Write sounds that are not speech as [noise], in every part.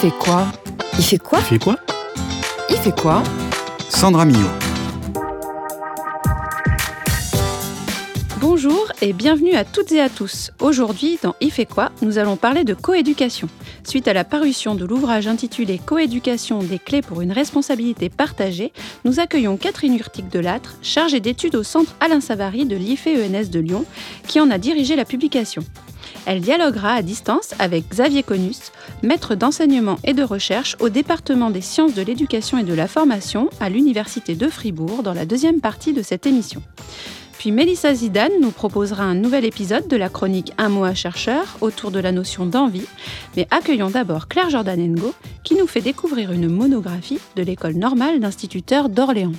fait quoi Il fait quoi Il fait quoi Il fait quoi Sandra Millot. Bonjour et bienvenue à toutes et à tous. Aujourd'hui, dans Il fait quoi, nous allons parler de coéducation. Suite à la parution de l'ouvrage intitulé Coéducation des clés pour une responsabilité partagée, nous accueillons Catherine Urtic de Lâtre, chargée d'études au centre Alain Savary de l'IFE-ENS de Lyon, qui en a dirigé la publication. Elle dialoguera à distance avec Xavier Conus, maître d'enseignement et de recherche au département des sciences de l'éducation et de la formation à l'Université de Fribourg dans la deuxième partie de cette émission. Puis Mélissa Zidane nous proposera un nouvel épisode de la chronique Un mot à chercheur autour de la notion d'envie. Mais accueillons d'abord Claire Jordanengo qui nous fait découvrir une monographie de l'école normale d'instituteurs d'Orléans.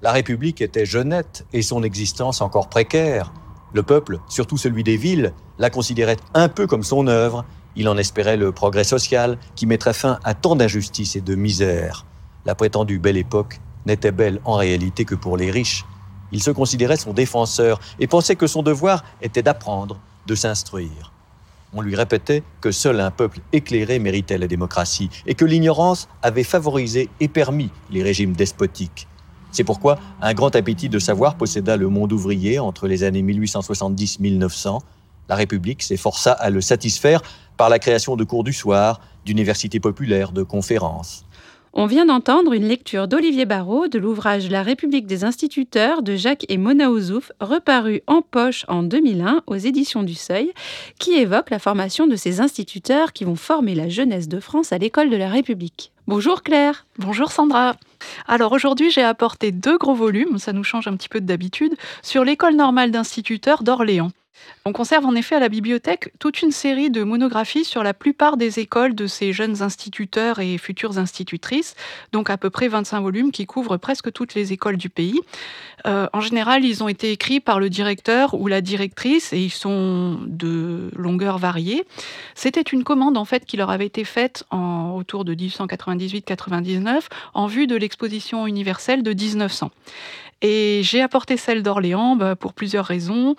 La République était jeunette et son existence encore précaire. Le peuple, surtout celui des villes, la considérait un peu comme son œuvre. Il en espérait le progrès social qui mettrait fin à tant d'injustices et de misère. La prétendue belle époque n'était belle en réalité que pour les riches. Il se considérait son défenseur et pensait que son devoir était d'apprendre, de s'instruire. On lui répétait que seul un peuple éclairé méritait la démocratie et que l'ignorance avait favorisé et permis les régimes despotiques. C'est pourquoi un grand appétit de savoir posséda le monde ouvrier entre les années 1870-1900. La République s'efforça à le satisfaire par la création de cours du soir, d'universités populaires, de conférences. On vient d'entendre une lecture d'Olivier Barrault de l'ouvrage La République des instituteurs de Jacques et Mona Ouzouf, reparu en poche en 2001 aux éditions du Seuil, qui évoque la formation de ces instituteurs qui vont former la jeunesse de France à l'école de la République. Bonjour Claire. Bonjour Sandra. Alors aujourd'hui, j'ai apporté deux gros volumes, ça nous change un petit peu d'habitude, sur l'école normale d'instituteurs d'Orléans. On conserve en effet à la bibliothèque toute une série de monographies sur la plupart des écoles de ces jeunes instituteurs et futures institutrices, donc à peu près 25 volumes qui couvrent presque toutes les écoles du pays. Euh, en général, ils ont été écrits par le directeur ou la directrice et ils sont de longueur variée. C'était une commande en fait qui leur avait été faite en, autour de 1898-99 en vue de l'exposition universelle de 1900. Et j'ai apporté celle d'Orléans bah, pour plusieurs raisons,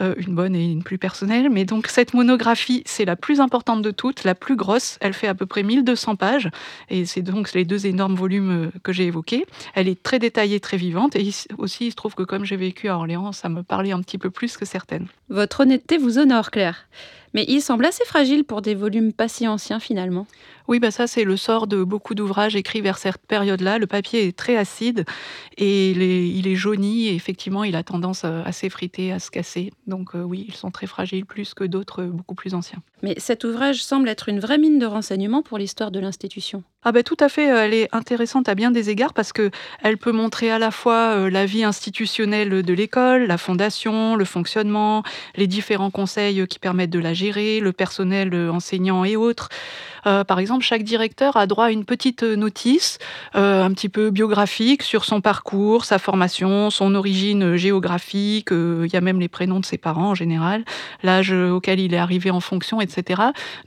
euh, une bonne et une plus personnelle. Mais donc cette monographie, c'est la plus importante de toutes, la plus grosse. Elle fait à peu près 1200 pages. Et c'est donc les deux énormes volumes euh, que j'ai évoqués. Elle est très détaillée, très vivante. Et aussi, il se trouve que comme j'ai vécu à Orléans, ça me parlait un petit peu plus que certaines. Votre honnêteté vous honore, Claire. Mais il semble assez fragile pour des volumes pas si anciens finalement. Oui, bah ça c'est le sort de beaucoup d'ouvrages écrits vers cette période-là. Le papier est très acide et il est, jauni et effectivement il a tendance à s'effriter, à se casser. Donc euh, oui, ils sont très fragiles plus que d'autres beaucoup plus anciens. Mais cet ouvrage semble être une vraie mine de renseignements pour l'histoire de l'institution. Ah bah tout à fait, elle est intéressante à bien des égards parce que elle peut montrer à la fois euh, la vie institutionnelle de l'école, la fondation, le fonctionnement, les différents conseils qui permettent de la gérer, le personnel enseignant et autres. Euh, par exemple, chaque directeur a droit à une petite notice, euh, un petit peu biographique sur son parcours, sa formation, son origine géographique. Euh, il y a même les prénoms de ses parents en général, l'âge auquel il est arrivé en fonction, etc.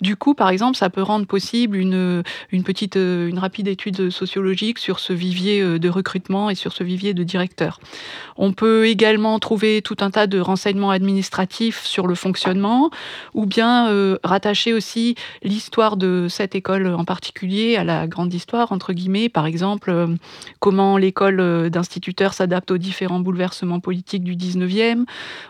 Du coup, par exemple, ça peut rendre possible une, petite, une rapide étude sociologique sur ce vivier de recrutement et sur ce vivier de directeur. On peut également trouver tout un tas de renseignements administratifs sur le fonctionnement, ou bien rattacher aussi l'histoire de cette école en particulier à la grande histoire, entre guillemets, par exemple, euh, comment l'école euh, d'instituteurs s'adapte aux différents bouleversements politiques du 19e.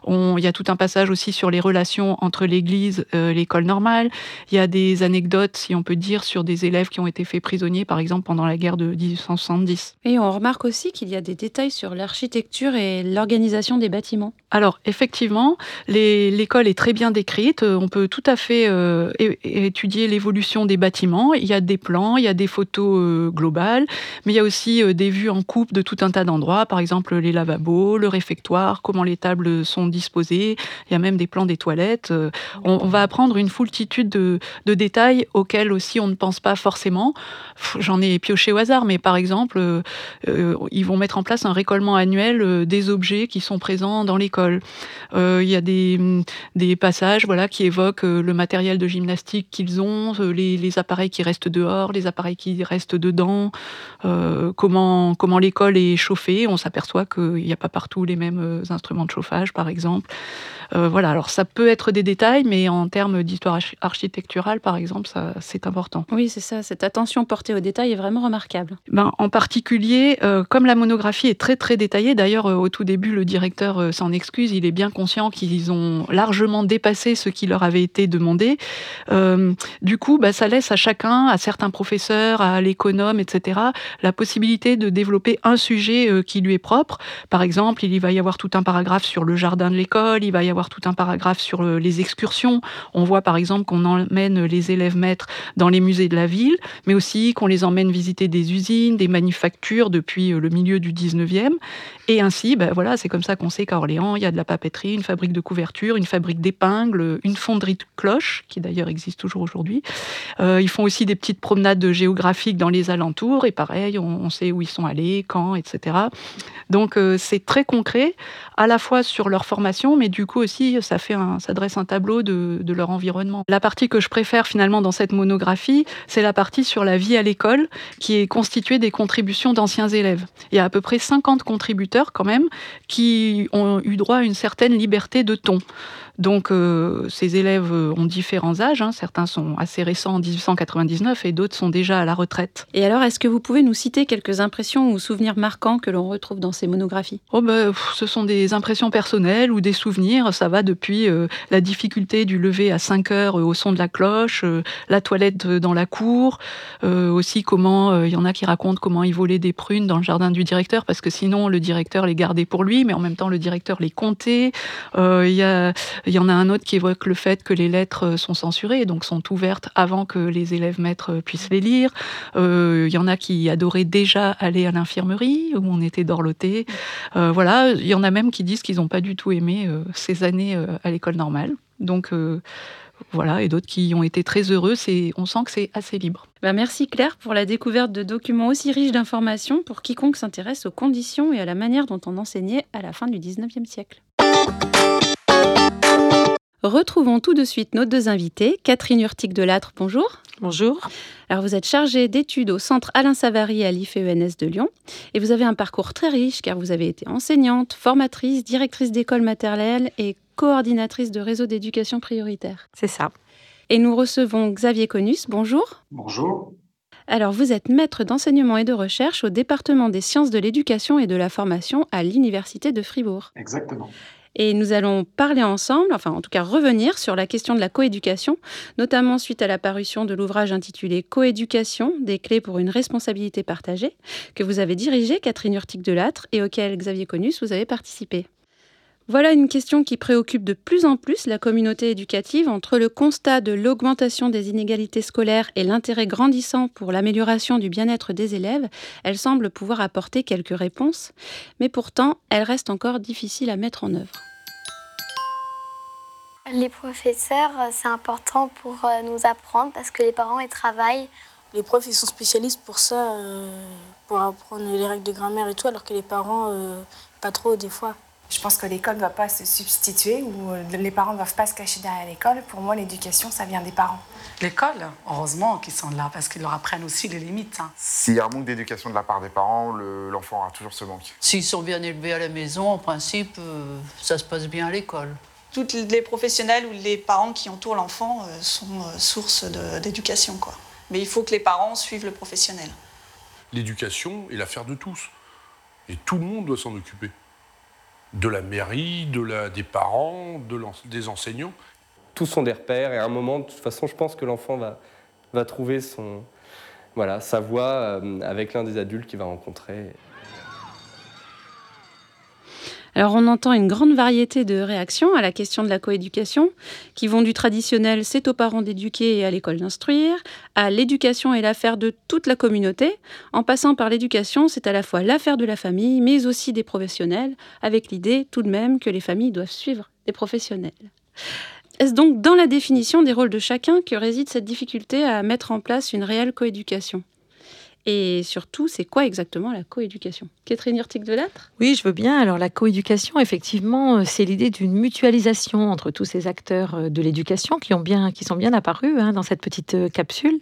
il y a tout un passage aussi sur les relations entre l'Église euh, l'école normale. Il y a des anecdotes, si on peut dire, sur des élèves qui ont été faits prisonniers, par exemple, pendant la guerre de 1870. Et on remarque aussi qu'il y a des détails sur l'architecture et l'organisation des bâtiments. Alors, effectivement, l'école est très bien décrite. On peut tout à fait étudier l'évolution des bâtiments. Il y a des plans, il y a des photos euh, globales, mais il y a aussi euh, des vues en coupe de tout un tas d'endroits, par exemple les lavabos, le réfectoire, comment les tables sont disposées. Il y a même des plans des toilettes. Euh, on, va apprendre une foultitude de, détails auxquels aussi on ne pense pas forcément. J'en ai pioché au hasard, mais par exemple, ils vont mettre en place un récollement annuel des objets qui sont présents dans l'école. il y a des, des passages voilà, qui évoquent le matériel de gymnastique qu'ils ont, les appareils qui restent dehors, les appareils qui restent dedans, euh, comment, comment l'école est chauffée. On s'aperçoit qu'il n'y a pas partout les mêmes euh, instruments de chauffage, par exemple. Euh, voilà, alors ça peut être des détails, mais en termes d'histoire architecturale, par exemple, ça, c'est important. Oui, c'est ça. Cette attention portée aux détails est vraiment remarquable. Ben, en particulier, euh, comme la monographie est très très détaillée, d'ailleurs euh, au tout début, le directeur s'en excuse, il est bien conscient qu'ils ont largement dépassé ce qui leur avait été demandé. du coup, ben, ça laisse à chacun, à certains professeurs, à l'économe, etc., la possibilité de développer un sujet qui lui est propre. Par exemple, il va y avoir tout un paragraphe sur le jardin de l'école, il va y avoir tout un paragraphe sur euh, les excursions. On voit par exemple qu'on emmène les élèves maîtres dans les musées de la ville, mais aussi qu'on les emmène visiter des usines, des manufactures depuis euh, le milieu du 19e. Et ainsi, ben voilà, c'est comme ça qu'on sait qu'à Orléans, il y a de la papeterie, une fabrique de couverture, une fabrique d'épingles, une fonderie de cloches, qui d'ailleurs existe toujours aujourd'hui. Euh, ils font aussi des petites promenades géographiques dans les alentours, et pareil, on, sait où ils sont allés, quand, etc. Donc c'est très concret, à la fois sur leur formation, mais du coup aussi, ça, fait un, dresse un tableau de, leur environnement. La partie que je préfère finalement dans cette monographie, c'est la partie sur la vie à l'école, qui est constituée des contributions d'anciens élèves. Il y a à peu près 50 contributeurs quand même qui ont eu droit à une certaine liberté de ton. Donc euh, ces élèves euh, ont différents âges, hein. certains sont assez récents en 1899 et d'autres sont déjà à la retraite. Et alors est-ce que vous pouvez nous citer quelques impressions ou souvenirs marquants que l'on retrouve dans ces monographies? Oh ben, Ce sont des impressions personnelles ou des souvenirs, ça va depuis euh, la difficulté du lever à 5 heures au son de la cloche, la toilette dans la cour, aussi comment il y en a qui racontent comment ils volaient des prunes dans le jardin du directeur parce que sinon le directeur les gardait pour lui, mais en même temps le directeur les comptait. Il y a il y en a un autre qui évoque le fait que les lettres euh, sont censurées, donc sont ouvertes avant que les élèves maîtres euh, puissent les lire. Euh, il y en a qui adoraient déjà aller à l'infirmerie, où on était dorloté. voilà, il y en a même qui disent qu'ils n'ont pas du tout aimé ces années à l'école normale. Donc voilà, et d'autres qui ont été très heureux. On sent que c'est assez libre. Bah, merci Claire pour la découverte de documents aussi riches d'informations pour quiconque s'intéresse aux conditions et à la manière dont on enseignait à la fin du 19e siècle. Retrouvons tout de suite nos deux invités. Catherine Urtic de Lâtre, bonjour. Bonjour. Alors vous êtes chargée d'études au centre Alain Savary à l'IFENS de Lyon et vous avez un parcours très riche car vous avez été enseignante, formatrice, directrice d'école maternelle et coordinatrice de réseau d'éducation prioritaire. C'est ça. Et nous recevons Xavier Conus, bonjour. Bonjour. Alors vous êtes maître d'enseignement et de recherche au département des sciences de l'éducation et de la formation à l'Université de Fribourg. Exactement. Et nous allons parler ensemble, enfin en tout cas revenir sur la question de la coéducation, notamment suite à la parution de l'ouvrage intitulé Coéducation, des clés pour une responsabilité partagée, que vous avez dirigé, Catherine Urtic Delattre, et auquel Xavier Conus vous avez participé. Voilà une question qui préoccupe de plus en plus la communauté éducative entre le constat de l'augmentation des inégalités scolaires et l'intérêt grandissant pour l'amélioration du bien-être des élèves. Elle semble pouvoir apporter quelques réponses, mais pourtant, elle reste encore difficile à mettre en œuvre. Les professeurs, c'est important pour euh, nous apprendre parce que les parents, ils travaillent. Les profs, ils sont spécialistes pour ça, euh, pour apprendre les règles de grammaire et tout, alors que les parents, euh, pas trop des fois. Je pense que l'école ne doit pas se substituer ou les parents ne doivent pas se cacher derrière l'école. Pour moi, l'éducation, ça vient des parents. L'école, heureusement qu'ils sont là parce qu'ils leur apprennent aussi les limites. Hein. S'il y a un manque d'éducation de la part des parents, l'enfant aura toujours ce manque. S'ils sont bien élevés à la maison, en principe, euh, ça se passe bien à l'école. Toutes les professionnels ou les parents qui entourent l'enfant euh, sont euh, source d'éducation. quoi. Mais il faut que les parents suivent le professionnel. L'éducation est l'affaire de tous. Et tout le monde doit s'en occuper de la mairie, des parents, de des enseignants. Tous sont des repères et à un moment, de toute façon, je pense que l'enfant va, va trouver son, voilà, sa voie euh, avec l'un des adultes qu'il va rencontrer. Alors on entend une grande variété de réactions à la question de la coéducation, qui vont du traditionnel c'est aux parents d'éduquer et à l'école d'instruire, à l'éducation est l'affaire de toute la communauté, en passant par l'éducation c'est à la fois l'affaire de la famille, mais aussi des professionnels, avec l'idée tout de même que les familles doivent suivre des professionnels. Est-ce donc dans la définition des rôles de chacun que réside cette difficulté à mettre en place une réelle coéducation? Et surtout, c'est quoi exactement la coéducation? Catherine Urtic de Lattre Oui, je veux bien. Alors la coéducation, effectivement, c'est l'idée d'une mutualisation entre tous ces acteurs de l'éducation qui, bien, qui sont bien apparus hein, dans cette petite capsule,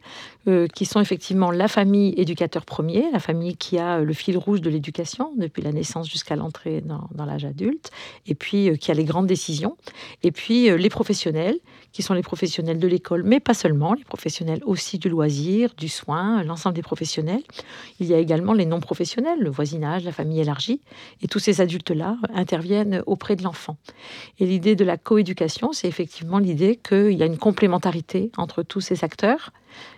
euh, qui sont effectivement la famille éducateur premier, la famille qui a le fil rouge de l'éducation depuis la naissance jusqu'à l'entrée dans, l'âge adulte, et puis euh, qui a les grandes décisions, et puis euh, les professionnels, qui sont les professionnels de l'école, mais pas seulement, les professionnels aussi du loisir, du soin, l'ensemble des professionnels. Il y a également les non-professionnels, le voisinage, la famille élargie, et tous ces adultes-là interviennent auprès de l'enfant. Et l'idée de la coéducation, c'est effectivement l'idée qu'il y a une complémentarité entre tous ces acteurs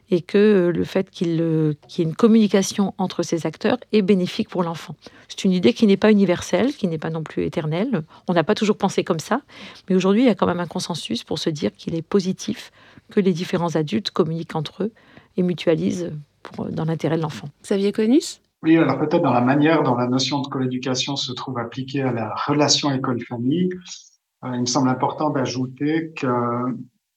et que le fait qu'il y ait une communication entre ces acteurs est bénéfique pour l'enfant. C'est une idée qui n'est pas universelle, qui n'est pas non plus éternelle. On n'a pas toujours pensé comme ça, mais aujourd'hui, il y a quand même un consensus pour se dire qu'il est positif que les différents adultes communiquent entre eux et mutualisent pour, dans l'intérêt de l'enfant. Xavier Conus oui, alors peut-être dans la manière dont la notion de coéducation se trouve appliquée à la relation école-famille, euh, il me semble important d'ajouter que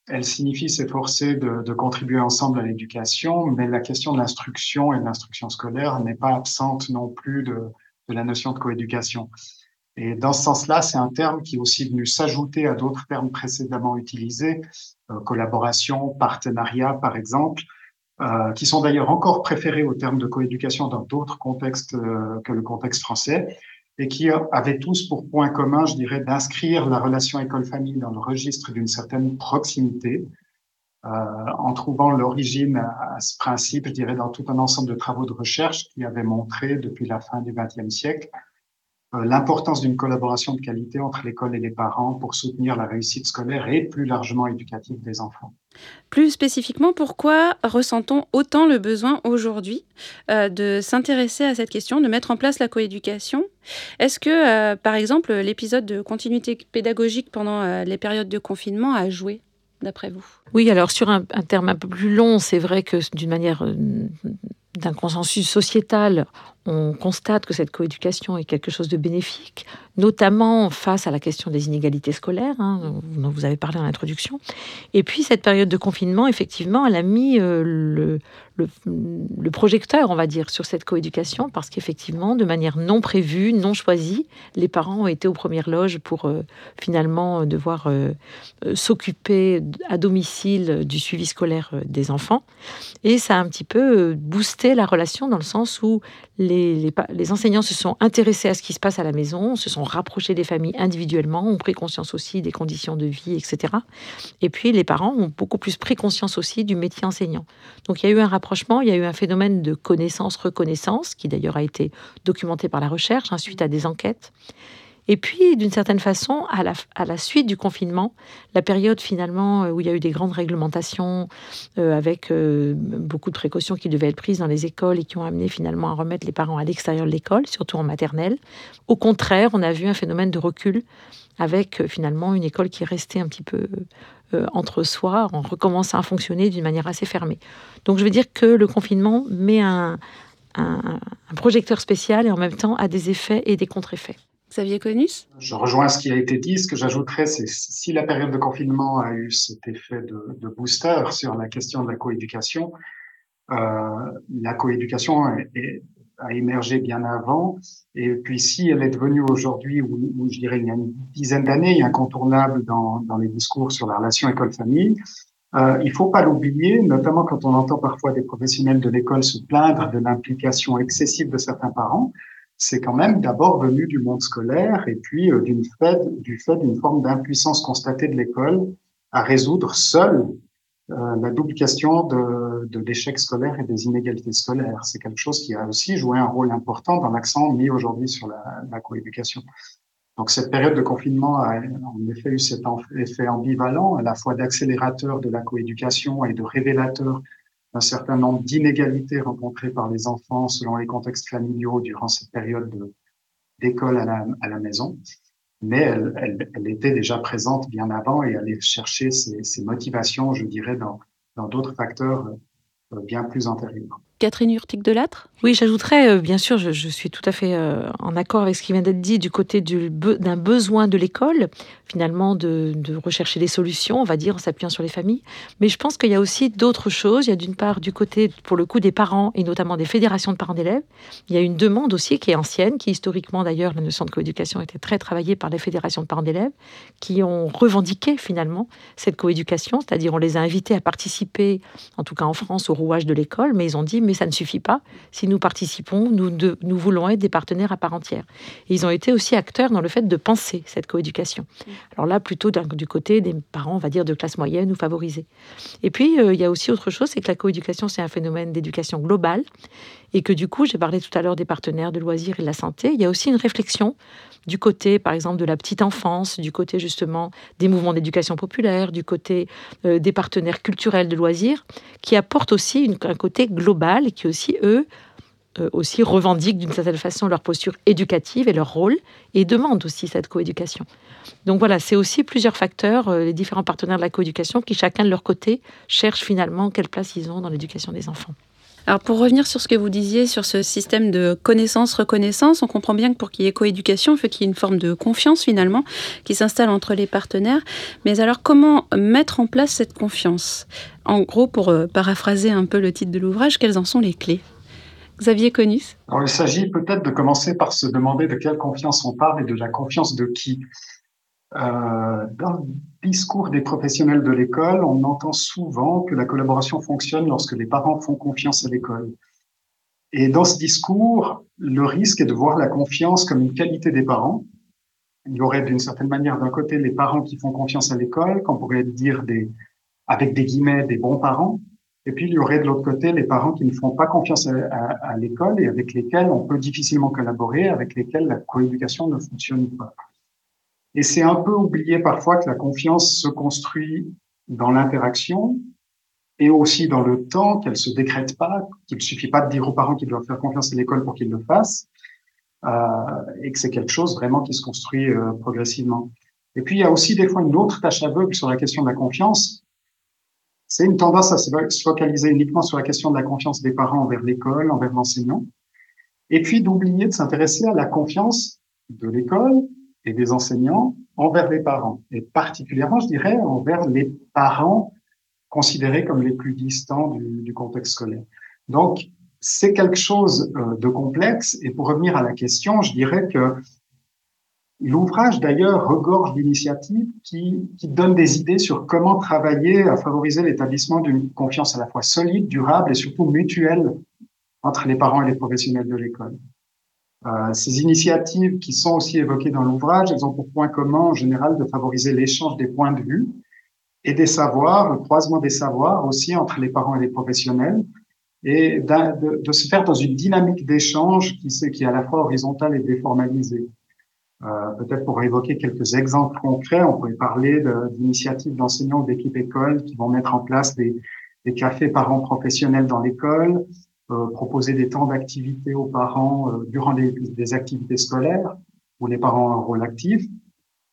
elle signifie s'efforcer de, de, contribuer ensemble à l'éducation, mais la question de l'instruction et de l'instruction scolaire n'est pas absente non plus de, de la notion de coéducation. Et dans ce sens-là, c'est un terme qui est aussi venu s'ajouter à d'autres termes précédemment utilisés, euh, collaboration, partenariat par exemple, euh, qui sont d'ailleurs encore préférés au terme de coéducation dans d'autres contextes euh, que le contexte français et qui avaient tous pour point commun, je dirais, d'inscrire la relation école-famille dans le registre d'une certaine proximité, euh, en trouvant l'origine à, ce principe, je dirais, dans tout un ensemble de travaux de recherche qui avaient montré depuis la fin du XXe siècle euh, l'importance d'une collaboration de qualité entre l'école et les parents pour soutenir la réussite scolaire et plus largement éducative des enfants. Plus spécifiquement, pourquoi ressent-on autant le besoin aujourd'hui euh, de s'intéresser à cette question, de mettre en place la coéducation? Est-ce que, euh, par exemple, l'épisode de continuité pédagogique pendant euh, les périodes de confinement a joué d'après vous? Oui, alors sur un, terme un peu plus long, c'est vrai que d'une manière d'un consensus sociétal, on constate que cette coéducation est quelque chose de bénéfique, notamment face à la question des inégalités scolaires, hein, dont vous avez parlé en introduction. Et puis, cette période de confinement, effectivement, elle a mis euh, le, projecteur, on va dire, sur cette coéducation, parce qu'effectivement, de manière non prévue, non choisie, les parents ont été aux premières loges pour euh, finalement devoir euh, s'occuper à domicile du suivi scolaire des enfants. Et ça a un petit peu boosté la relation dans le sens où les, les, enseignants se sont intéressés à ce qui se passe à la maison, se sont rapprochés des familles individuellement, ont pris conscience aussi des conditions de vie, etc. Et puis les parents ont beaucoup plus pris conscience aussi du métier enseignant. Donc il y a eu un rapprochement, il y a eu un phénomène de connaissance-reconnaissance, qui d'ailleurs a été documenté par la recherche, hein, suite à des enquêtes. Et puis, d'une certaine façon, à la, suite du confinement, la période finalement euh, où il y a eu des grandes réglementations euh, avec euh, beaucoup de précautions qui devaient être prises dans les écoles et qui ont amené finalement à remettre les parents à l'extérieur de l'école, surtout en maternelle. Au contraire, on a vu un phénomène de recul avec finalement une école qui est restée un petit peu entre soi en recommençant à fonctionner d'une manière assez fermée. Donc je veux dire que le confinement met un, un projecteur spécial et en même temps a des effets et des contre-effets. Xavier Conus Je rejoins ce qui a été dit. Ce que j'ajouterais, c'est si la période de confinement a eu cet effet de, booster sur la question de la coéducation, euh, la coéducation a émergé bien avant. Et puis si elle est devenue aujourd'hui, ou, je dirais il y a une dizaine d'années, incontournable dans, dans les discours sur la relation école-famille, euh, il faut pas l'oublier, notamment quand on entend parfois des professionnels de l'école se plaindre de l'implication excessive de certains parents c'est quand même d'abord venu du monde scolaire et puis euh, d'une du fait d'une forme d'impuissance constatée de l'école à résoudre seule euh, la double question de, de l'échec scolaire et des inégalités scolaires. C'est quelque chose qui a aussi joué un rôle important dans l'accent mis aujourd'hui sur la, la coéducation. Donc cette période de confinement a en effet eu cet effet ambivalent, à la fois d'accélérateur de la coéducation et de révélateur un certain nombre d'inégalités rencontrées par les enfants selon les contextes familiaux durant cette période d'école à la, maison. Mais elle, était déjà présente bien avant et allait chercher ses, ses motivations, je dirais, dans d'autres facteurs euh, bien plus antérieurs. Catherine Urtic de Lattre Oui, j'ajouterais, euh, bien sûr, je, suis tout à fait euh, en accord avec ce qui vient d'être dit du côté d'un besoin de l'école, finalement, de, rechercher des solutions, on va dire, en s'appuyant sur les familles. Mais je pense qu'il y a aussi d'autres choses. Il y a d'une part, du côté, pour le coup, des parents et notamment des fédérations de parents d'élèves, il y a une demande aussi qui est ancienne, qui historiquement, d'ailleurs, la notion de coéducation était très travaillée par les fédérations de parents d'élèves, qui ont revendiqué finalement cette coéducation, c'est-à-dire on les a invités à participer, en tout cas en France, au rouage de l'école, mais ils ont dit mais ça ne suffit pas. Si nous participons, nous, nous voulons être des partenaires à part entière. Et ils ont été aussi acteurs dans le fait de penser cette coéducation. Alors là, plutôt du côté des parents, on va dire, de classe moyenne ou favorisée. Et puis, euh, il y a aussi autre chose, c'est que la coéducation, c'est un phénomène d'éducation globale. Et que du coup, j'ai parlé tout à l'heure des partenaires de loisirs et de la santé, il y a aussi une réflexion du côté, par exemple, de la petite enfance, du côté justement des mouvements d'éducation populaire, du côté euh, des partenaires culturels de loisirs, qui apportent aussi un côté global et qui aussi, eux, euh, aussi revendiquent d'une certaine façon leur posture éducative et leur rôle et demandent aussi cette coéducation. Donc voilà, c'est aussi plusieurs facteurs, euh, les différents partenaires de la coéducation qui chacun de leur côté cherchent finalement quelle place ils ont dans l'éducation des enfants. Alors pour revenir sur ce que vous disiez sur ce système de connaissance-reconnaissance, on comprend bien que pour qu'il y ait coéducation, il faut qu'il y ait une forme de confiance finalement qui s'installe entre les partenaires. Mais alors comment mettre en place cette confiance? En gros, pour euh, paraphraser un peu le titre de l'ouvrage, quelles en sont les clés? Xavier Conus Alors, Il s'agit peut-être de commencer par se demander de quelle confiance on parle et de la confiance de qui. Euh, dans le discours des professionnels de l'école, on entend souvent que la collaboration fonctionne lorsque les parents font confiance à l'école. Et dans ce discours, le risque est de voir la confiance comme une qualité des parents. Il y aurait d'une certaine manière d'un côté les parents qui font confiance à l'école, qu'on pourrait dire des, avec des guillemets, des bons parents, et puis, il y aurait de l'autre côté les parents qui ne font pas confiance à, l'école et avec lesquels on peut difficilement collaborer, avec lesquels la coéducation ne fonctionne pas. Et c'est un peu oublié parfois que la confiance se construit dans l'interaction et aussi dans le temps, qu'elle se décrète pas, qu'il ne suffit pas de dire aux parents qu'ils doivent faire confiance à l'école pour qu'ils le fassent, euh, et que c'est quelque chose vraiment qui se construit euh, progressivement. Et puis, il y a aussi des fois une autre tâche aveugle sur la question de la confiance, c'est une tendance à se focaliser uniquement sur la question de la confiance des parents envers l'école, envers l'enseignant, et puis d'oublier de s'intéresser à la confiance de l'école et des enseignants envers les parents, et particulièrement, je dirais, envers les parents considérés comme les plus distants du, contexte scolaire. Donc, c'est quelque chose euh, de complexe, et pour revenir à la question, je dirais que L'ouvrage, d'ailleurs, regorge d'initiatives qui donnent des idées sur comment travailler à favoriser l'établissement d'une confiance à la fois solide, durable et surtout mutuelle entre les parents et les professionnels de l'école. Euh, ces initiatives qui sont aussi évoquées dans l'ouvrage, elles ont pour point commun en général de favoriser l'échange des points de vue et des savoirs, le croisement des savoirs aussi entre les parents et les professionnels, et de, de se faire dans une dynamique d'échange qui, qui est à la fois horizontale et déformalisée. Euh, peut-être pour évoquer quelques exemples concrets, on pourrait parler d'initiatives d'enseignants ou d'équipes écoles qui vont mettre en place des, des cafés parents professionnels dans l'école, proposer des temps d'activité aux parents euh, durant les, des activités scolaires où les parents ont un rôle actif,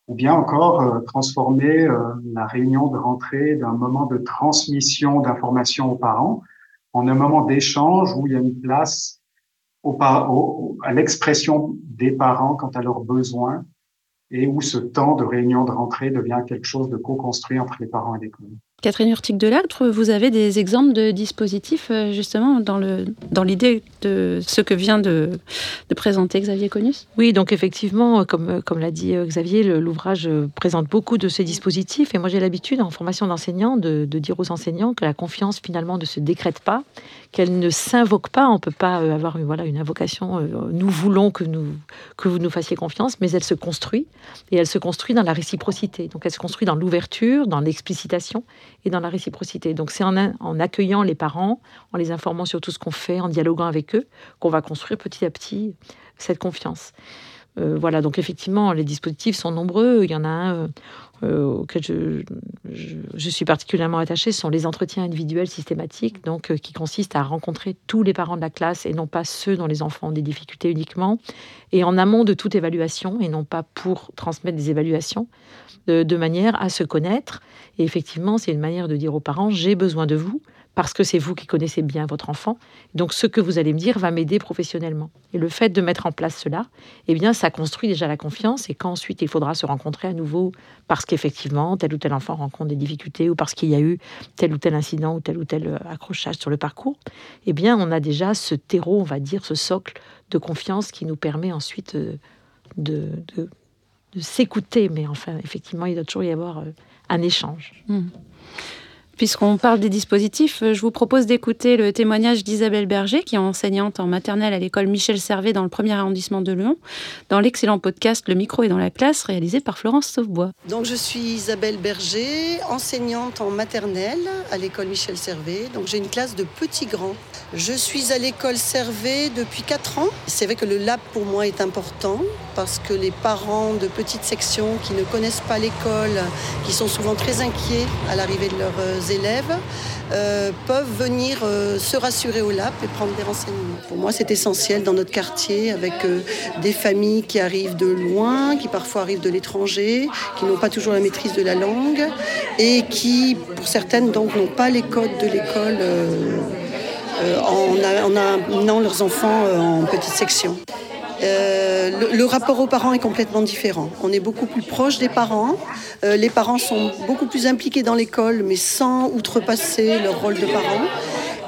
ou bien encore euh, transformer la réunion de rentrée d'un moment de transmission d'informations aux parents en un moment d'échange où il y a une place au, à l'expression des parents quant à leurs besoins et où ce temps de réunion de rentrée devient quelque chose de co-construit entre les parents et l'école. Catherine Urtic Delactre, vous avez des exemples de dispositifs euh, justement dans le dans l'idée de ce que vient de, de présenter Xavier Conus Oui, donc effectivement, comme, comme l'a dit euh, Xavier, l'ouvrage euh, présente beaucoup de ces dispositifs. Et moi j'ai l'habitude en formation d'enseignant de, de, dire aux enseignants que la confiance finalement ne se décrète pas, qu'elle ne s'invoque pas, on peut pas avoir voilà, une invocation, nous voulons que, nous, que vous nous fassiez confiance, mais elle se construit. Et elle se construit dans la réciprocité. Donc elle se construit dans l'ouverture, dans l'explicitation et dans la réciprocité. Donc c'est en, en, accueillant les parents, en les informant sur tout ce qu'on fait, en dialoguant avec eux, qu'on va construire petit à petit cette confiance. Euh, voilà, donc effectivement, les dispositifs sont nombreux. Il y en a un euh, euh, auquel je, suis particulièrement attachée, ce sont les entretiens individuels systématiques, donc qui consistent à rencontrer tous les parents de la classe et non pas ceux dont les enfants ont des difficultés uniquement, et en amont de toute évaluation et non pas pour transmettre des évaluations, de manière à se connaître. Et effectivement, c'est une manière de dire aux parents j'ai besoin de vous parce que c'est vous qui connaissez bien votre enfant. Donc ce que vous allez me dire va m'aider professionnellement. Et le fait de mettre en place cela, eh bien, ça construit déjà la confiance. Et quand ensuite il faudra se rencontrer à nouveau parce qu'effectivement tel ou tel enfant rencontre des difficultés ou parce qu'il y a eu tel ou tel incident ou tel ou tel euh, accrochage sur le parcours, eh bien, on a déjà ce terreau, on va dire, ce socle de confiance qui nous permet ensuite euh, de, s'écouter. Mais enfin, effectivement, il doit toujours y avoir euh, un échange. Mmh. Puisqu'on parle des dispositifs, euh, je vous propose d'écouter le témoignage d'Isabelle Berger, qui est enseignante en maternelle à l'école Michel Servet dans le premier arrondissement de Lyon, dans l'excellent podcast Le micro est dans la classe, réalisé par Florence Sauvebois. Donc je suis Isabelle Berger, enseignante en maternelle à l'école Michel Servet. Donc j'ai une classe de petits grands. Je suis à l'école Servet depuis 4 ans. C'est vrai que le lab pour moi est important parce que les parents de petites sections qui ne connaissent pas l'école, qui sont souvent très inquiets à l'arrivée de leurs euh, élèves, euh, peuvent venir euh, se rassurer au lab et prendre des renseignements. Pour moi, c'est essentiel dans notre quartier avec des familles qui arrivent de loin, qui parfois arrivent de l'étranger, qui n'ont pas toujours la maîtrise de la langue et qui, pour certaines, donc n'ont pas les codes de l'école. en, amenant leurs enfants en petite section. Euh, le, rapport aux parents est complètement différent. On est beaucoup plus proche des parents. Euh, les parents sont beaucoup plus impliqués dans l'école, mais sans outrepasser leur rôle de parents.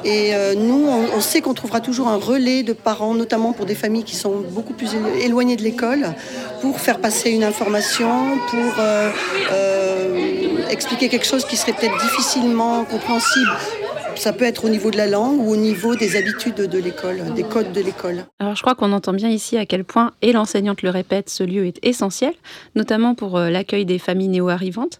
Et euh, nous, on, sait qu'on trouvera toujours un relais de parents, notamment pour des familles qui sont beaucoup plus éloignées de l'école, pour faire passer une information, pour expliquer quelque chose qui serait peut-être difficilement compréhensible ça peut être au niveau de la langue ou au niveau des habitudes de l'école, des codes de l'école. Alors je crois qu'on entend bien ici à quel point, et l'enseignante le répète, ce lieu est essentiel, notamment pour euh, l'accueil des familles néo-arrivantes.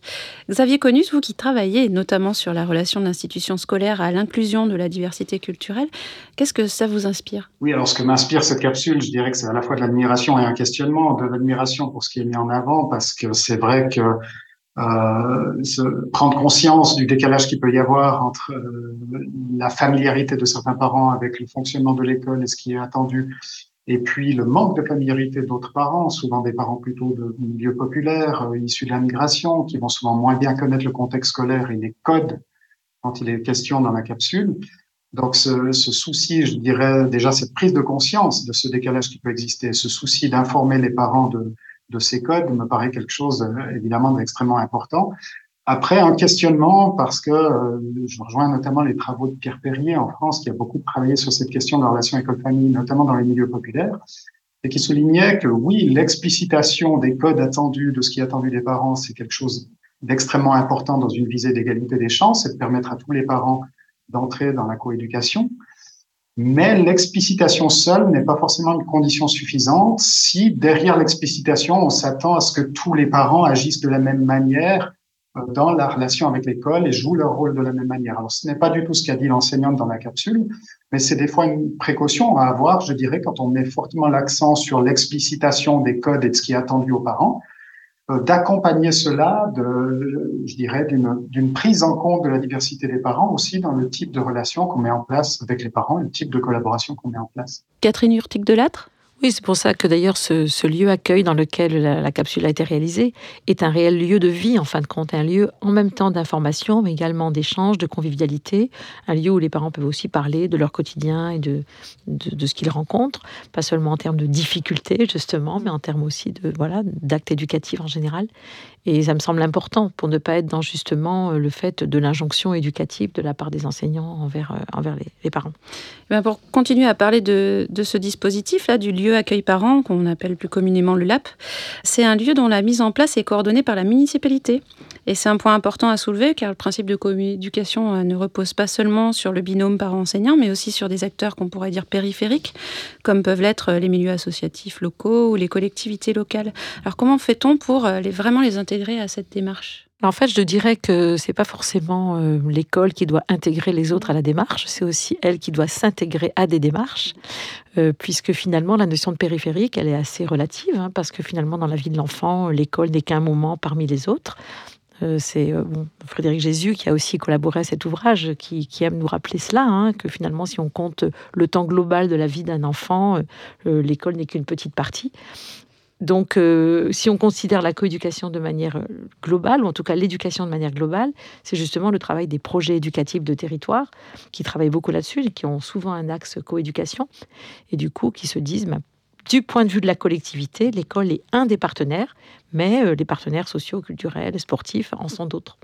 Xavier Conus, vous qui travaillez notamment sur la relation de l'institution scolaire à l'inclusion de la diversité culturelle, qu'est-ce que ça vous inspire? Oui, alors ce que m'inspire cette capsule, je dirais que c'est à la fois de l'admiration et un questionnement, de l'admiration pour ce qui est mis en avant, parce que c'est vrai que se, prendre conscience du décalage qu'il peut y avoir entre euh, la familiarité de certains parents avec le fonctionnement de l'école et ce qui est attendu, et puis le manque de familiarité d'autres parents, souvent des parents plutôt de milieux populaires, euh, issus de la migration, qui vont souvent moins bien connaître le contexte scolaire et les codes quand il est question dans la capsule. Donc ce, ce souci, je dirais déjà cette prise de conscience de ce décalage qui peut exister, ce souci d'informer les parents de, de ces codes me paraît quelque chose euh, évidemment d'extrêmement important. Après, un questionnement, parce que euh, je rejoins notamment les travaux de Pierre Perrier en France, qui a beaucoup travaillé sur cette question de la relation école-famille, notamment dans les milieux populaires, et qui soulignait que oui, l'explicitation des codes attendus, de ce qui est attendu des parents, c'est quelque chose d'extrêmement important dans une visée d'égalité des chances, et de permettre à tous les parents d'entrer dans la coéducation. Mais l'explicitation seule n'est pas forcément une condition suffisante si derrière l'explicitation, on s'attend à ce que tous les parents agissent de la même manière euh, dans la relation avec l'école et jouent leur rôle de la même manière. Alors, ce n'est pas du tout ce qu'a dit l'enseignante dans la capsule, mais c'est des fois une précaution à avoir, je dirais, quand on met fortement l'accent sur l'explicitation des codes et de ce qui est attendu aux parents, d'accompagner cela, de, je dirais, d'une prise en compte de la diversité des parents aussi dans le type de relation qu'on met en place avec les parents, le type de collaboration qu'on met en place. Catherine Urtic de Latre oui, c'est pour ça que d'ailleurs ce, lieu accueil dans lequel la, capsule a été réalisée est un réel lieu de vie, en fin de compte, un lieu en même temps d'information, mais également d'échange, de convivialité, un lieu où les parents peuvent aussi parler de leur quotidien et de, ce qu'ils rencontrent, pas seulement en termes de difficultés justement, mais en termes aussi de voilà d'actes éducatifs en général. Et ça me semble important pour ne pas être dans justement le fait de l'injonction éducative de la part des enseignants envers, euh, les, parents. Eh ben, pour continuer à parler de, de ce dispositif-là, du lieu accueil parents, qu'on appelle plus communément le LAP, c'est un lieu dont la mise en place est coordonnée par la municipalité. Et c'est un point important à soulever car le principe de coéducation euh, ne repose pas seulement sur le binôme parent-enseignant, mais aussi sur des acteurs qu'on pourrait dire périphériques, comme peuvent l'être les milieux associatifs locaux ou les collectivités locales. Alors comment fait-on pour euh, vraiment les intégrer à cette démarche? En fait, je dirais que c'est pas forcément euh, l'école qui doit intégrer les autres à la démarche, c'est aussi elle qui doit s'intégrer à des démarches, euh, puisque finalement la notion de périphérique, elle est assez relative, hein, parce que finalement dans la vie de l'enfant, l'école n'est qu'un moment parmi les autres. Euh, c'est Frédéric Jésus qui a aussi collaboré à cet ouvrage, qui, aime nous rappeler cela, hein, que finalement si on compte le temps global de la vie d'un enfant, l'école n'est qu'une petite partie. Donc, euh, si on considère la coéducation de manière euh, globale, ou en tout cas l'éducation de manière globale, c'est justement le travail des projets éducatifs de territoire qui travaillent beaucoup là-dessus et qui ont souvent un axe coéducation, et du coup qui se disent, ben, du point de vue de la collectivité, l'école est un des partenaires, mais euh, les partenaires sociaux, culturels, sportifs en sont d'autres.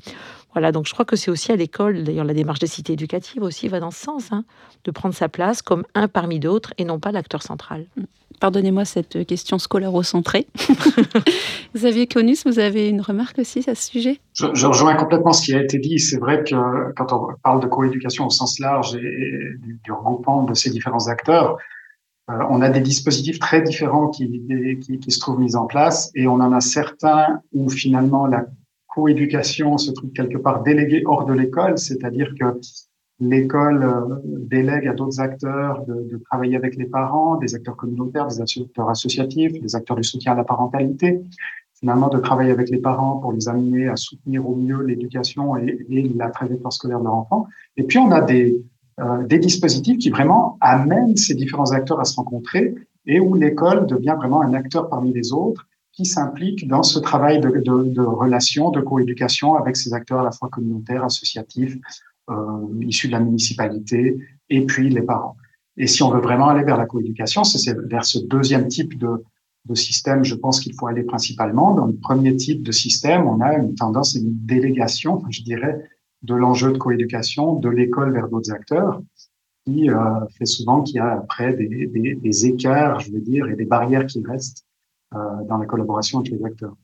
Voilà, donc je crois que c'est aussi à l'école, d'ailleurs la démarche des cités éducatives aussi va dans ce sens, hein, de prendre sa place comme un parmi d'autres et non pas l'acteur central. Pardonnez-moi cette question scolarocentrée. [laughs] Xavier Conus, vous avez une remarque aussi à ce sujet? Je, je, rejoins complètement ce qui a été dit. C'est vrai que quand on parle de coéducation au sens large et, du, du regroupement de ces différents acteurs, on a des dispositifs très différents qui, se trouvent mis en place et on en a certains où finalement la coéducation se trouve quelque part déléguée hors de l'école, c'est-à-dire que l'école euh, délègue à d'autres acteurs de, de, travailler avec les parents, des acteurs communautaires, des acteurs associatifs, des acteurs du soutien à la parentalité, finalement de travailler avec les parents pour les amener à soutenir au mieux l'éducation et, et la trajectoire scolaire de leur enfant. Et puis on a des, euh, des dispositifs qui vraiment amènent ces différents acteurs à se rencontrer et où l'école devient vraiment un acteur parmi les autres qui s'implique dans ce travail de, de, de relation, de coéducation avec ces acteurs à la fois communautaires, associatifs, euh, issus de la municipalité et puis les parents. Et si on veut vraiment aller vers la coéducation, c'est vers ce deuxième type de, de système, je pense qu'il faut aller principalement. Dans le premier type de système, on a une tendance à une délégation, je dirais, de l'enjeu de coéducation de l'école vers d'autres acteurs, qui euh, fait souvent qu'il y a après des, écarts, je veux dire, et des barrières qui restent euh, dans la collaboration avec les acteurs.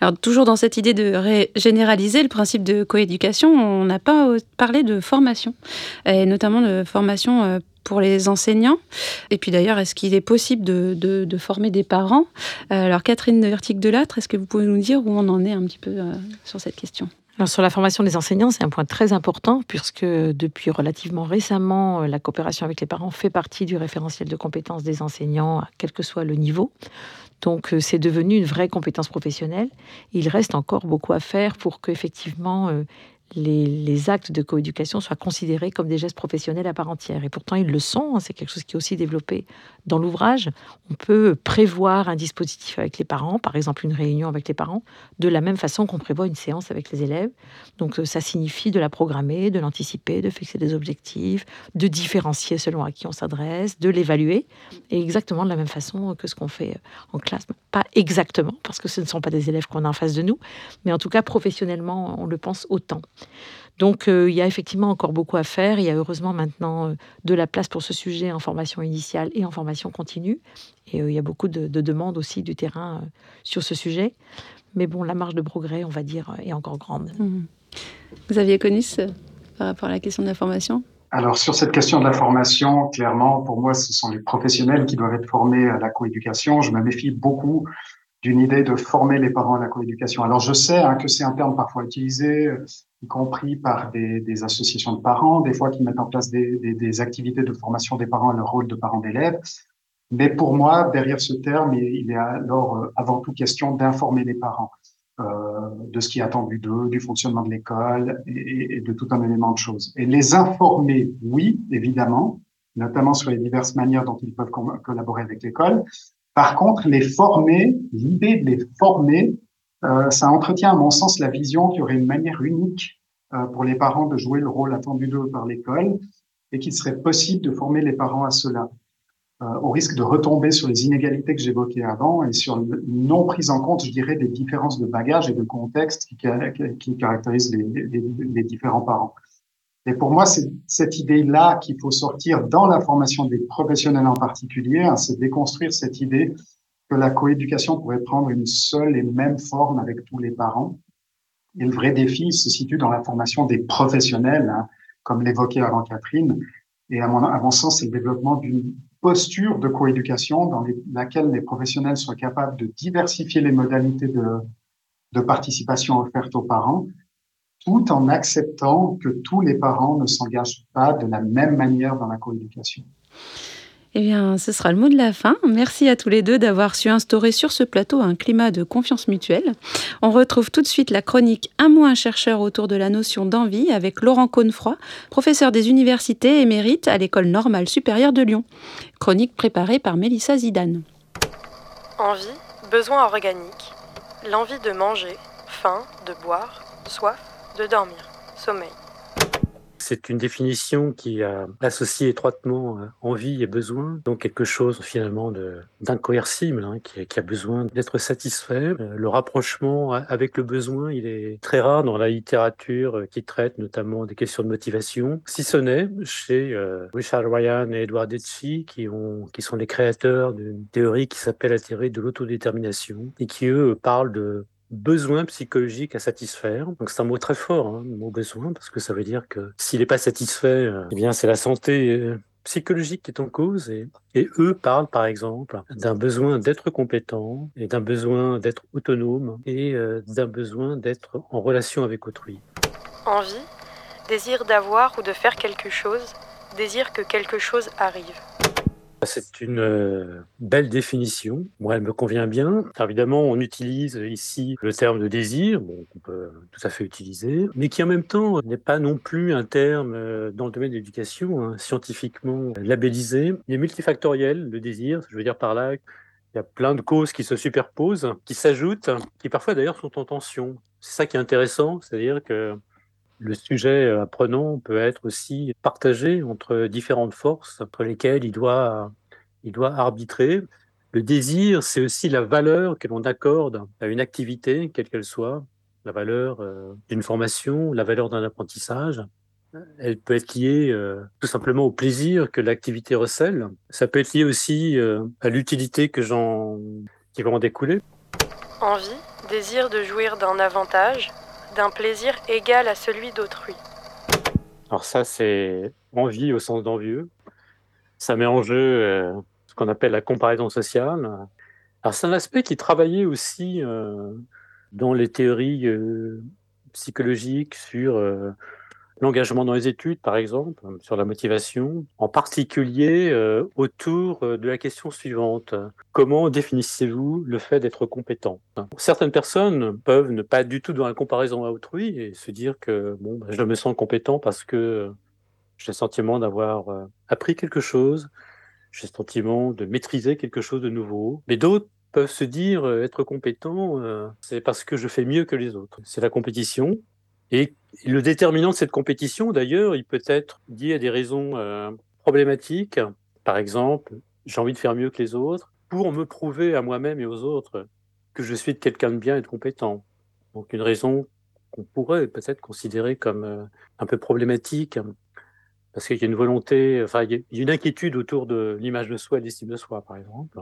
Alors toujours dans cette idée de généraliser le principe de coéducation, on n'a pas parlé de formation, et notamment de formation euh, pour les enseignants. Et puis d'ailleurs, est-ce qu'il est possible de, former des parents? Alors Catherine Vertic-Delattre, est-ce que vous pouvez nous dire où on en est un petit peu sur cette question? Sur la formation des enseignants, c'est un point très important puisque depuis relativement récemment, euh, la coopération avec les parents fait partie du référentiel de compétences des enseignants, quel que soit le niveau. Donc euh, c'est devenu une vraie compétence professionnelle. Il reste encore beaucoup à faire pour qu'effectivement euh, les, actes de coéducation soient considérés comme des gestes professionnels à part entière. Et pourtant, ils le sont. Hein. C'est quelque chose qui est aussi développé dans l'ouvrage. On peut prévoir un dispositif avec les parents, par exemple une réunion avec les parents, de la même façon qu'on prévoit une séance avec les élèves. Donc, euh, ça signifie de la programmer, de l'anticiper, de fixer des objectifs, de différencier selon à qui on s'adresse, de l'évaluer, et exactement de la même façon que ce qu'on fait en classe. Pas exactement, parce que ce ne sont pas des élèves qu'on a en face de nous, mais en tout cas, professionnellement, on le pense autant. Donc euh, il y a effectivement encore beaucoup à faire. Il y a heureusement maintenant euh, de la place pour ce sujet en formation initiale et en formation continue. Et euh, il y a beaucoup de, de, demandes aussi du terrain euh, sur ce sujet. Mais bon, la marge de progrès, on va dire, est encore grande. Mmh. Vous aviez connu ce, par rapport à la question de la formation? Alors sur cette question de la formation, clairement, pour moi, ce sont les professionnels qui doivent être formés à la coéducation. Je me méfie beaucoup d'une idée de former les parents à la coéducation. Alors je sais hein, que c'est un terme parfois utilisé, y compris par des, associations de parents, des fois qui mettent en place des, activités de formation des parents à leur rôle de parents d'élèves. Mais pour moi, derrière ce terme, il est alors euh, avant tout question d'informer les parents euh, de ce qui est attendu d'eux, du fonctionnement de l'école et, et, de tout un élément de choses. Et les informer, oui, évidemment, notamment sur les diverses manières dont ils peuvent collaborer avec l'école, par contre, les former, l'idée de les former, ça entretient à mon sens la vision qu'il y aurait une manière unique euh, pour les parents de jouer le rôle attendu d'eux par l'école et qu'il serait possible de former les parents à cela, euh, au risque de retomber sur les inégalités que j'évoquais avant et sur une non prise en compte, je dirais, des différences de bagages et de contexte qui, qui caractérisent les différents parents. Et pour moi, c'est cette idée-là qu'il faut sortir dans la formation des professionnels en particulier, hein, c'est déconstruire cette idée que la coéducation pourrait prendre une seule et même forme avec tous les parents. Et le vrai défi se situe dans la formation des professionnels, hein, comme l'évoquait avant Catherine. Et à mon, sens, c'est le développement d'une posture de coéducation dans laquelle les professionnels soient capables de diversifier les modalités de, de participation offertes aux parents, tout en acceptant que tous les parents ne s'engagent pas de la même manière dans la coéducation. Eh bien, ce sera le mot de la fin. Merci à tous les deux d'avoir su instaurer sur ce plateau un climat de confiance mutuelle. On retrouve tout de suite la chronique Un mot, un chercheur autour de la notion d'envie avec Laurent Connefroy, professeur des universités émérite à l'École normale supérieure de Lyon. Chronique préparée par Mélissa Zidane. Envie Besoin organique, l'envie de manger, faim, de boire, soif, de dormir, sommeil. C'est une définition qui associe étroitement euh, envie et besoin, donc quelque chose finalement d'incoercible, hein, qui, a besoin d'être satisfait. Euh, le rapprochement avec le besoin, il est très rare dans la littérature euh, qui traite notamment des questions de motivation, si ce n'est chez Richard Ryan et Edward Deci, qui, qui sont les créateurs d'une théorie qui s'appelle la théorie de l'autodétermination, et qui, eux, parlent de besoin psychologique à satisfaire. Donc c'est un mot très fort, hein, le mot besoin, parce que ça veut dire que s'il n'est pas satisfait, euh, eh bien c'est la santé euh, psychologique qui est en cause. Et, eux parlent par exemple d'un besoin d'être compétent et d'un besoin d'être autonome et euh, d'un besoin d'être en relation avec autrui. Envie, désir d'avoir ou de faire quelque chose, désir que quelque chose arrive. C'est une euh, belle définition. Moi, elle me convient bien. évidemment, on utilise ici le terme de désir, qu'on peut tout à fait utiliser, mais qui en même temps n'est pas non plus un terme euh, dans le domaine de l'éducation hein, scientifiquement labellisé. Il est multifactoriel, le désir. Je veux dire par là il y a plein de causes qui se superposent, qui s'ajoutent, qui parfois d'ailleurs sont en tension. C'est ça qui est intéressant, c'est-à-dire que le sujet euh, apprenant peut être aussi partagé entre différentes forces entre lesquelles il doit, il doit arbitrer. Le désir, c'est aussi la valeur que l'on accorde à une activité, quelle qu'elle soit, la valeur euh, d'une formation, la valeur d'un apprentissage. Elle peut être liée euh, tout simplement au plaisir que l'activité recèle. Ça peut être lié aussi à l'utilité que j'en, qui va en découler. Envie, désir de jouir d'un avantage, d'un plaisir égal à celui d'autrui. Alors ça, c'est envie au sens d'envieux. Ça met en jeu euh, ce qu'on appelle la comparaison sociale. Alors c'est un aspect qui travaillait aussi euh, dans les théories euh, psychologiques sur l'engagement dans les études, par exemple, sur la motivation, en particulier euh, autour euh, de la question suivante. Comment définissez-vous le fait d'être compétent? Certaines personnes peuvent ne pas du tout dans la comparaison à autrui et se dire que bon, ben, je me sens compétent parce que j'ai le sentiment d'avoir euh, appris quelque chose, j'ai le sentiment de maîtriser quelque chose de nouveau. Mais d'autres peuvent se dire être compétent, c'est parce que je fais mieux que les autres. C'est la compétition, et le déterminant de cette compétition, d'ailleurs, il peut être lié à des raisons euh, problématiques. Par exemple, j'ai envie de faire mieux que les autres pour me prouver à moi-même et aux autres que je suis quelqu'un de bien et de compétent. Donc une raison qu'on pourrait peut-être considérer comme euh, un peu problématique, parce qu'il y a une volonté, enfin il y a une inquiétude autour de l'image de soi et l'estime de soi, par exemple.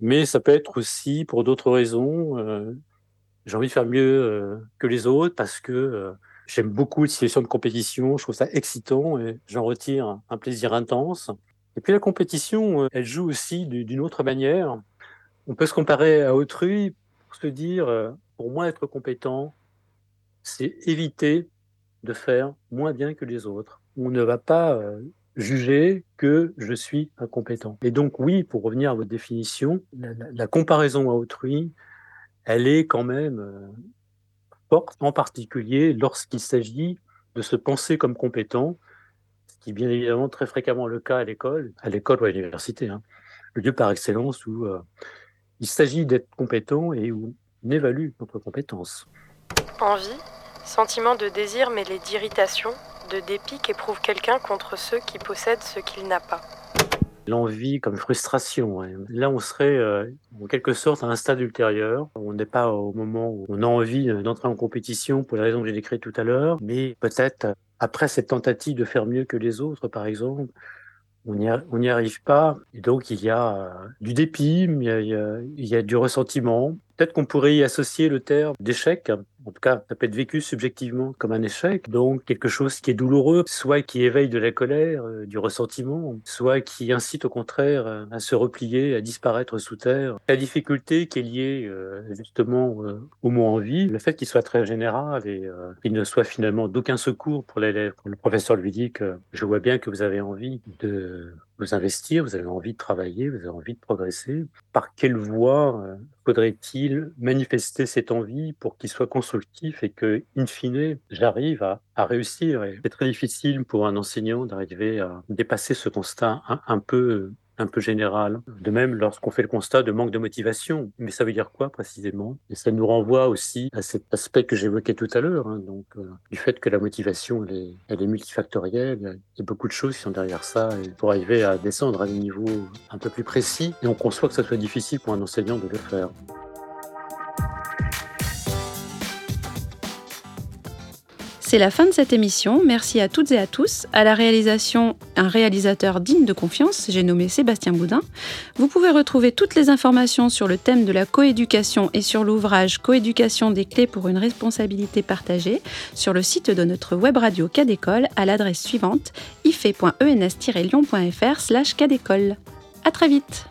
Mais ça peut être aussi, pour d'autres raisons, euh, j'ai envie de faire mieux euh, que les autres parce que euh, j'aime beaucoup les situations de compétition, je trouve ça excitant et j'en retire un plaisir intense. Et puis la compétition, euh, elle joue aussi d'une autre manière. On peut se comparer à autrui pour se dire, pour moi être compétent, c'est éviter de faire moins bien que les autres. On ne va pas juger que je suis incompétent. Et donc oui, pour revenir à votre définition, la comparaison à autrui, elle est quand même euh, forte, en particulier lorsqu'il s'agit de se penser comme compétent, ce qui est bien évidemment très fréquemment le cas à l'école, à l'école ou à l'université, hein. le lieu par excellence où euh, il s'agit d'être compétent et où on évalue notre compétence. Envie, sentiment de désir mêlé d'irritation, de dépit qu'éprouve quelqu'un contre ceux qui possèdent ce qu'il n'a pas l'envie comme frustration. Là, on serait euh, en quelque sorte à un stade ultérieur. On n'est pas au moment où on a envie euh, d'entrer en compétition pour les raisons que j'ai décrites tout à l'heure, mais peut-être après cette tentative de faire mieux que les autres, par exemple, on n'y arrive pas. Et donc, il y a euh, du dépit, il y a du ressentiment. Peut-être qu'on pourrait y associer le terme d'échec en tout cas, ça peut être vécu subjectivement comme un échec, donc quelque chose qui est douloureux, soit qui éveille de la colère, euh, du ressentiment, soit qui incite au contraire euh, à se replier, à disparaître sous terre. La difficulté qui est liée euh, justement au mot envie, le fait qu'il soit très général et qu'il ne soit finalement d'aucun secours pour l'élève. Le professeur lui dit que je vois bien que vous avez envie de vous investir, vous avez envie de travailler, vous avez envie de progresser. Par quelle voie euh, faudrait-il manifester cette envie pour qu'il soit constructif et que, in fine, j'arrive à, réussir? C'est très difficile pour un enseignant d'arriver à dépasser ce constat un, peu un peu général. De même, lorsqu'on fait le constat de manque de motivation. Mais ça veut dire quoi précisément? Et ça nous renvoie aussi à cet aspect que j'évoquais tout à l'heure, hein, donc euh, du fait que la motivation, elle est, elle est multifactorielle. Il y a beaucoup de choses qui sont derrière ça et pour arriver à descendre à des niveaux un peu plus précis. Et on conçoit que ça soit difficile pour un enseignant de le faire. C'est la fin de cette émission. Merci à toutes et à tous. À la réalisation, un réalisateur digne de confiance, j'ai nommé Sébastien Boudin. Vous pouvez retrouver toutes les informations sur le thème de la coéducation et sur l'ouvrage Coéducation des clés pour une responsabilité partagée sur le site de notre web radio Cadécole à l'adresse suivante ife.ens-lyon.fr slash cadécole. À très vite